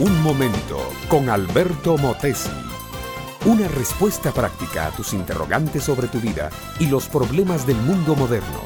Un momento con Alberto Motesi. Una respuesta práctica a tus interrogantes sobre tu vida y los problemas del mundo moderno.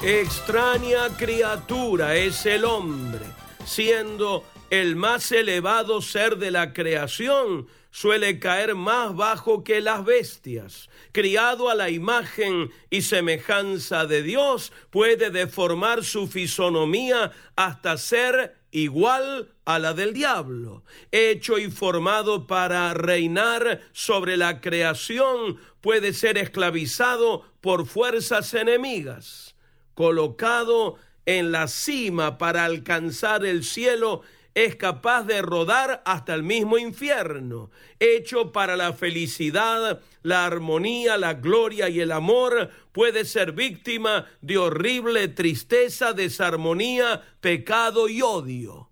Extraña criatura es el hombre, siendo el más elevado ser de la creación, suele caer más bajo que las bestias. Criado a la imagen y semejanza de Dios, puede deformar su fisonomía hasta ser igual a la del diablo, hecho y formado para reinar sobre la creación, puede ser esclavizado por fuerzas enemigas, colocado en la cima para alcanzar el cielo, es capaz de rodar hasta el mismo infierno, hecho para la felicidad, la armonía, la gloria y el amor, puede ser víctima de horrible tristeza, desarmonía, pecado y odio.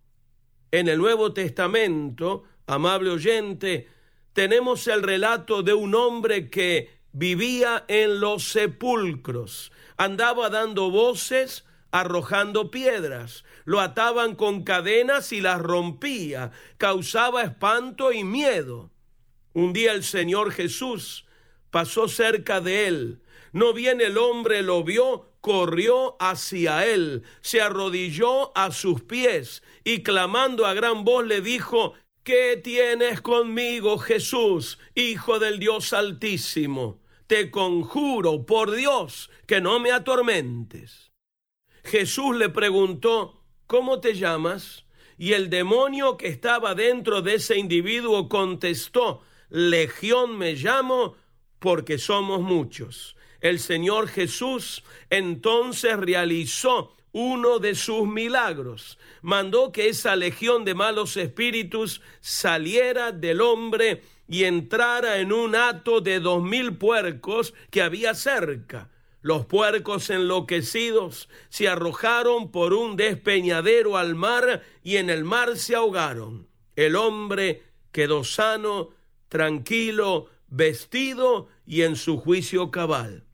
En el Nuevo Testamento, amable oyente, tenemos el relato de un hombre que vivía en los sepulcros, andaba dando voces, arrojando piedras, lo ataban con cadenas y las rompía, causaba espanto y miedo. Un día el Señor Jesús pasó cerca de él, no bien el hombre lo vio, corrió hacia él, se arrodilló a sus pies y clamando a gran voz le dijo, ¿Qué tienes conmigo, Jesús, Hijo del Dios Altísimo? Te conjuro, por Dios, que no me atormentes. Jesús le preguntó, ¿cómo te llamas? Y el demonio que estaba dentro de ese individuo contestó, Legión me llamo porque somos muchos. El Señor Jesús entonces realizó uno de sus milagros. Mandó que esa legión de malos espíritus saliera del hombre y entrara en un hato de dos mil puercos que había cerca. Los puercos enloquecidos se arrojaron por un despeñadero al mar y en el mar se ahogaron. El hombre quedó sano, tranquilo, vestido y en su juicio cabal.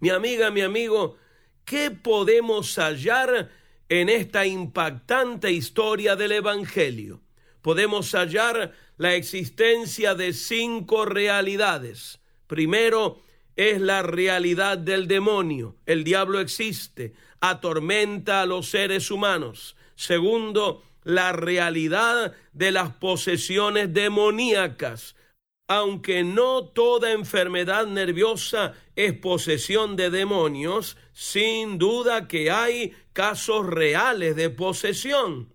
Mi amiga, mi amigo, ¿qué podemos hallar en esta impactante historia del Evangelio? Podemos hallar la existencia de cinco realidades. Primero, es la realidad del demonio. El diablo existe, atormenta a los seres humanos. Segundo, la realidad de las posesiones demoníacas. Aunque no toda enfermedad nerviosa es posesión de demonios, sin duda que hay casos reales de posesión.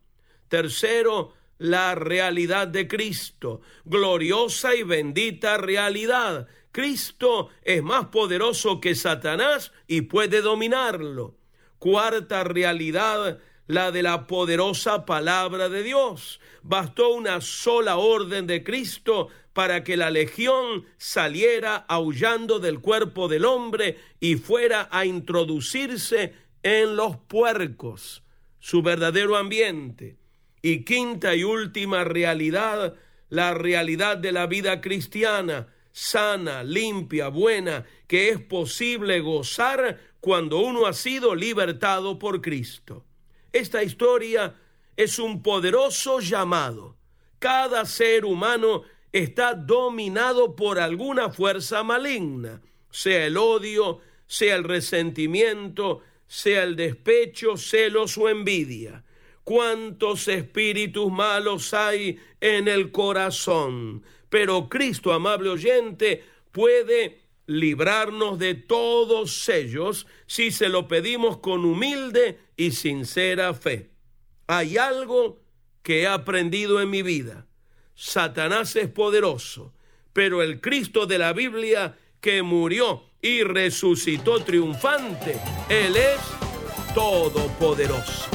Tercero, la realidad de Cristo, gloriosa y bendita realidad Cristo es más poderoso que Satanás y puede dominarlo. Cuarta realidad, la de la poderosa palabra de Dios. Bastó una sola orden de Cristo para que la legión saliera aullando del cuerpo del hombre y fuera a introducirse en los puercos, su verdadero ambiente. Y quinta y última realidad, la realidad de la vida cristiana, sana, limpia, buena, que es posible gozar cuando uno ha sido libertado por Cristo. Esta historia es un poderoso llamado. Cada ser humano está dominado por alguna fuerza maligna, sea el odio, sea el resentimiento, sea el despecho, celos o envidia. ¿Cuántos espíritus malos hay en el corazón? pero Cristo, amable oyente, puede librarnos de todos ellos si se lo pedimos con humilde y sincera fe. Hay algo que he aprendido en mi vida. Satanás es poderoso, pero el Cristo de la Biblia que murió y resucitó triunfante, Él es todopoderoso.